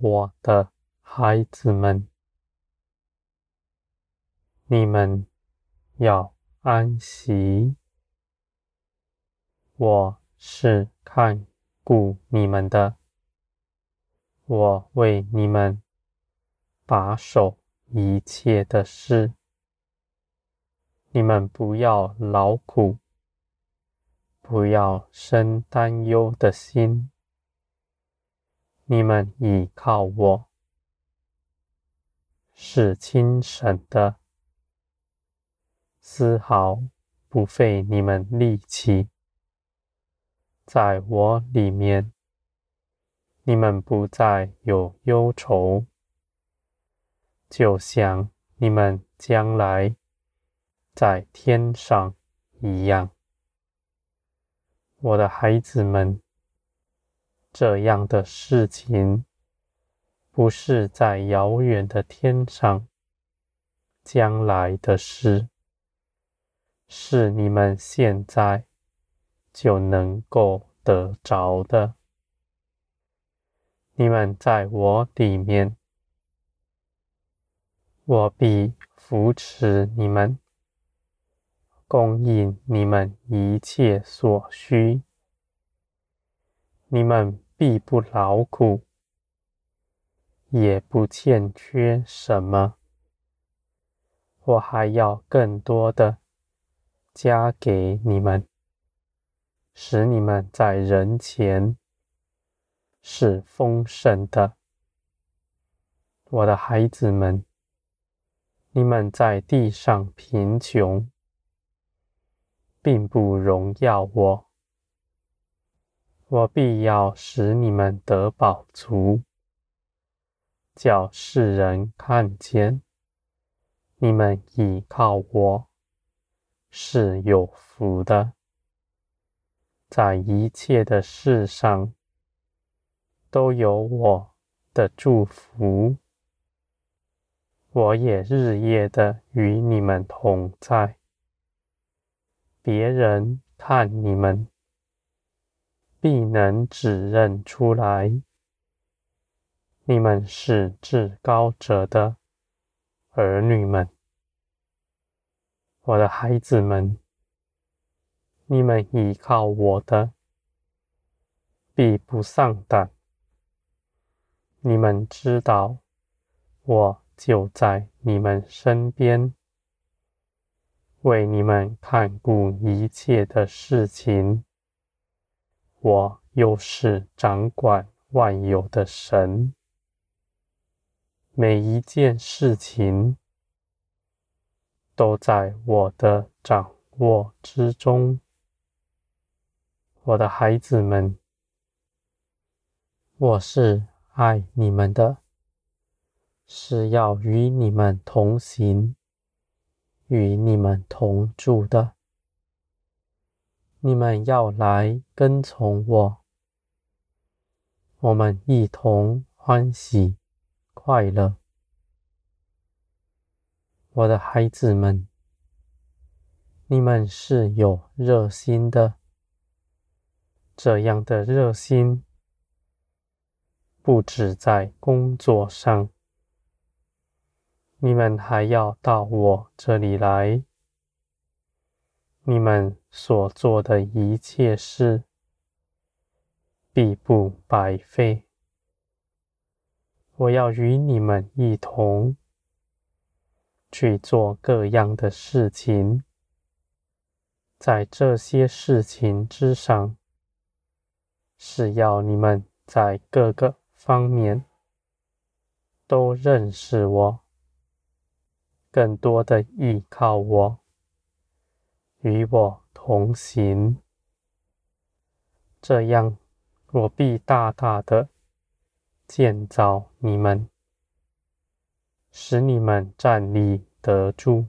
我的孩子们，你们要安息。我是看顾你们的，我为你们把守一切的事。你们不要劳苦，不要生担忧的心。你们倚靠我，是轻省的，丝毫不费你们力气。在我里面，你们不再有忧愁，就像你们将来在天上一样，我的孩子们。这样的事情，不是在遥远的天上将来的事，是你们现在就能够得着的。你们在我里面，我必扶持你们，供应你们一切所需。你们。必不劳苦，也不欠缺什么。我还要更多的加给你们，使你们在人前是丰盛的。我的孩子们，你们在地上贫穷，并不荣耀我。我必要使你们得饱足，叫世人看见你们倚靠我是有福的，在一切的事上都有我的祝福。我也日夜的与你们同在，别人看你们。必能指认出来，你们是至高者的儿女们，我的孩子们，你们依靠我的，必不丧胆。你们知道，我就在你们身边，为你们看顾一切的事情。我又是掌管万有的神，每一件事情都在我的掌握之中。我的孩子们，我是爱你们的，是要与你们同行，与你们同住的。你们要来跟从我，我们一同欢喜快乐。我的孩子们，你们是有热心的，这样的热心不止在工作上，你们还要到我这里来。你们所做的一切事，必不白费。我要与你们一同去做各样的事情，在这些事情之上，是要你们在各个方面都认识我，更多的依靠我。与我同行，这样我必大大的建造你们，使你们站立得住。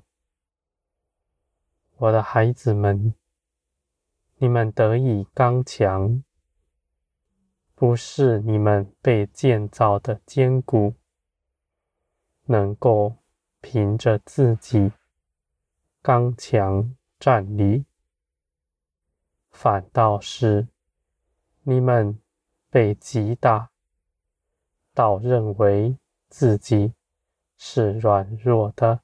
我的孩子们，你们得以刚强，不是你们被建造的坚固，能够凭着自己刚强。站立，反倒是你们被击打，倒认为自己是软弱的，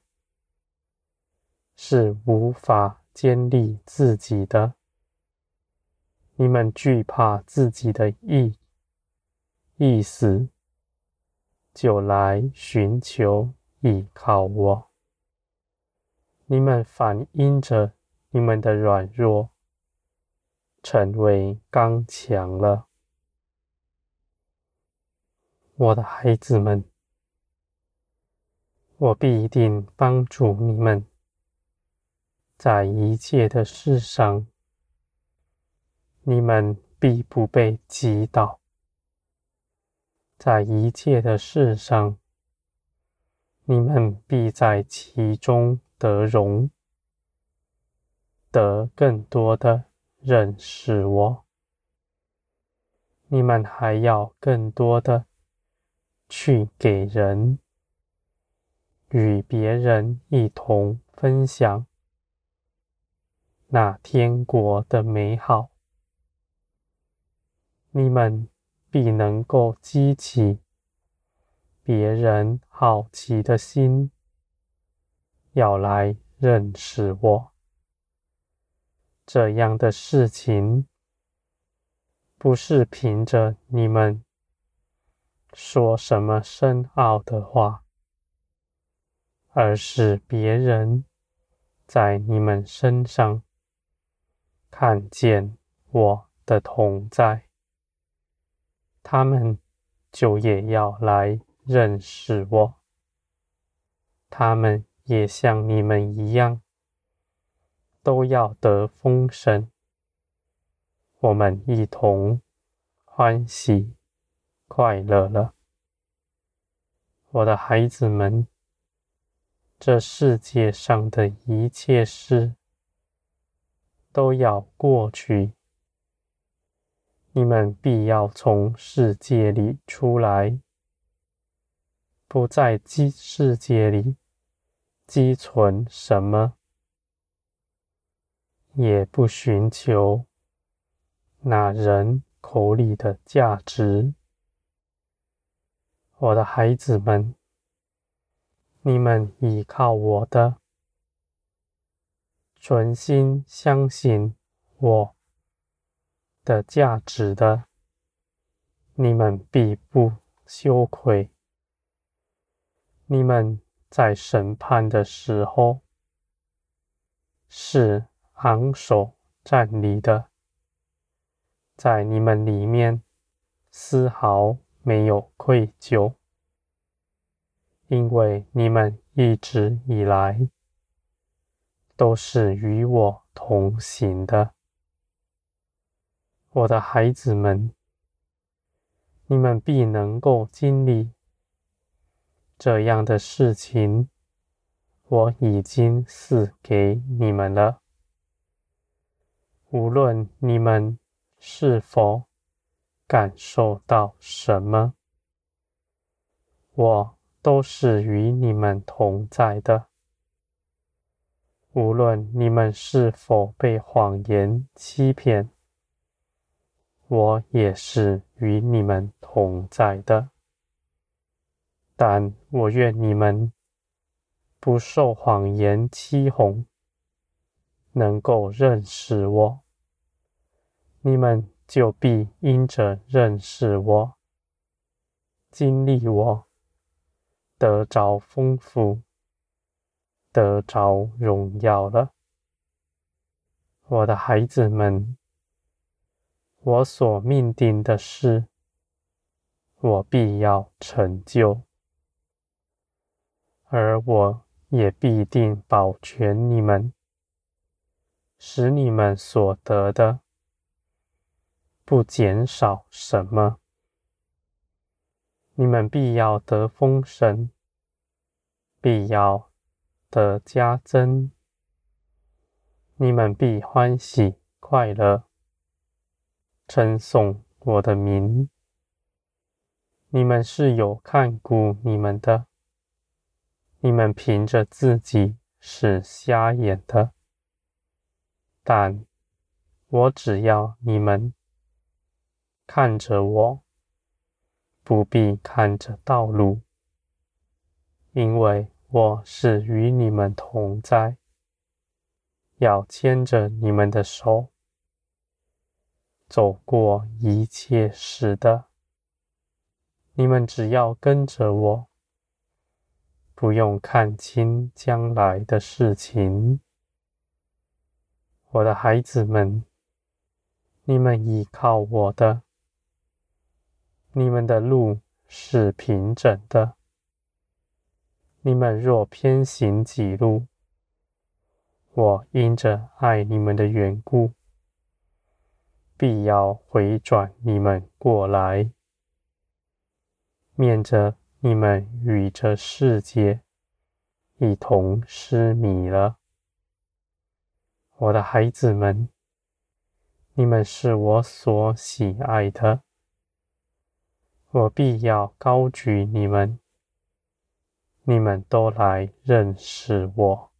是无法坚立自己的。你们惧怕自己的意意思，就来寻求依靠我。你们反映着你们的软弱，成为刚强了。我的孩子们，我必定帮助你们，在一切的事上。你们必不被击倒，在一切的事上，你们必在其中得荣，得更多的认识我。你们还要更多的去给人，与别人一同分享那天国的美好。你们必能够激起别人好奇的心，要来认识我。这样的事情，不是凭着你们说什么深奥的话，而是别人在你们身上看见我的同在。他们就也要来认识我，他们也像你们一样，都要得丰盛。我们一同欢喜快乐了，我的孩子们。这世界上的一切事都要过去。你们必要从世界里出来，不在积世界里积存什么，也不寻求那人口里的价值。我的孩子们，你们依靠我的，存心相信我。的价值的，你们必不羞愧。你们在审判的时候是昂首站立的，在你们里面丝毫没有愧疚，因为你们一直以来都是与我同行的。我的孩子们，你们必能够经历这样的事情，我已经赐给你们了。无论你们是否感受到什么，我都是与你们同在的。无论你们是否被谎言欺骗。我也是与你们同在的，但我愿你们不受谎言欺哄，能够认识我，你们就必因着认识我，经历我，得着丰富，得着荣耀了，我的孩子们。我所命定的事，我必要成就，而我也必定保全你们，使你们所得的不减少什么。你们必要得丰盛，必要得加增，你们必欢喜快乐。称颂我的名，你们是有看顾你们的，你们凭着自己是瞎眼的，但我只要你们看着我，不必看着道路，因为我是与你们同在，要牵着你们的手，走过一切事的。你们只要跟着我，不用看清将来的事情。我的孩子们，你们依靠我的，你们的路是平整的。你们若偏行己路，我因着爱你们的缘故，必要回转你们过来，免得你们与这世界一同失迷了。我的孩子们，你们是我所喜爱的，我必要高举你们，你们都来认识我。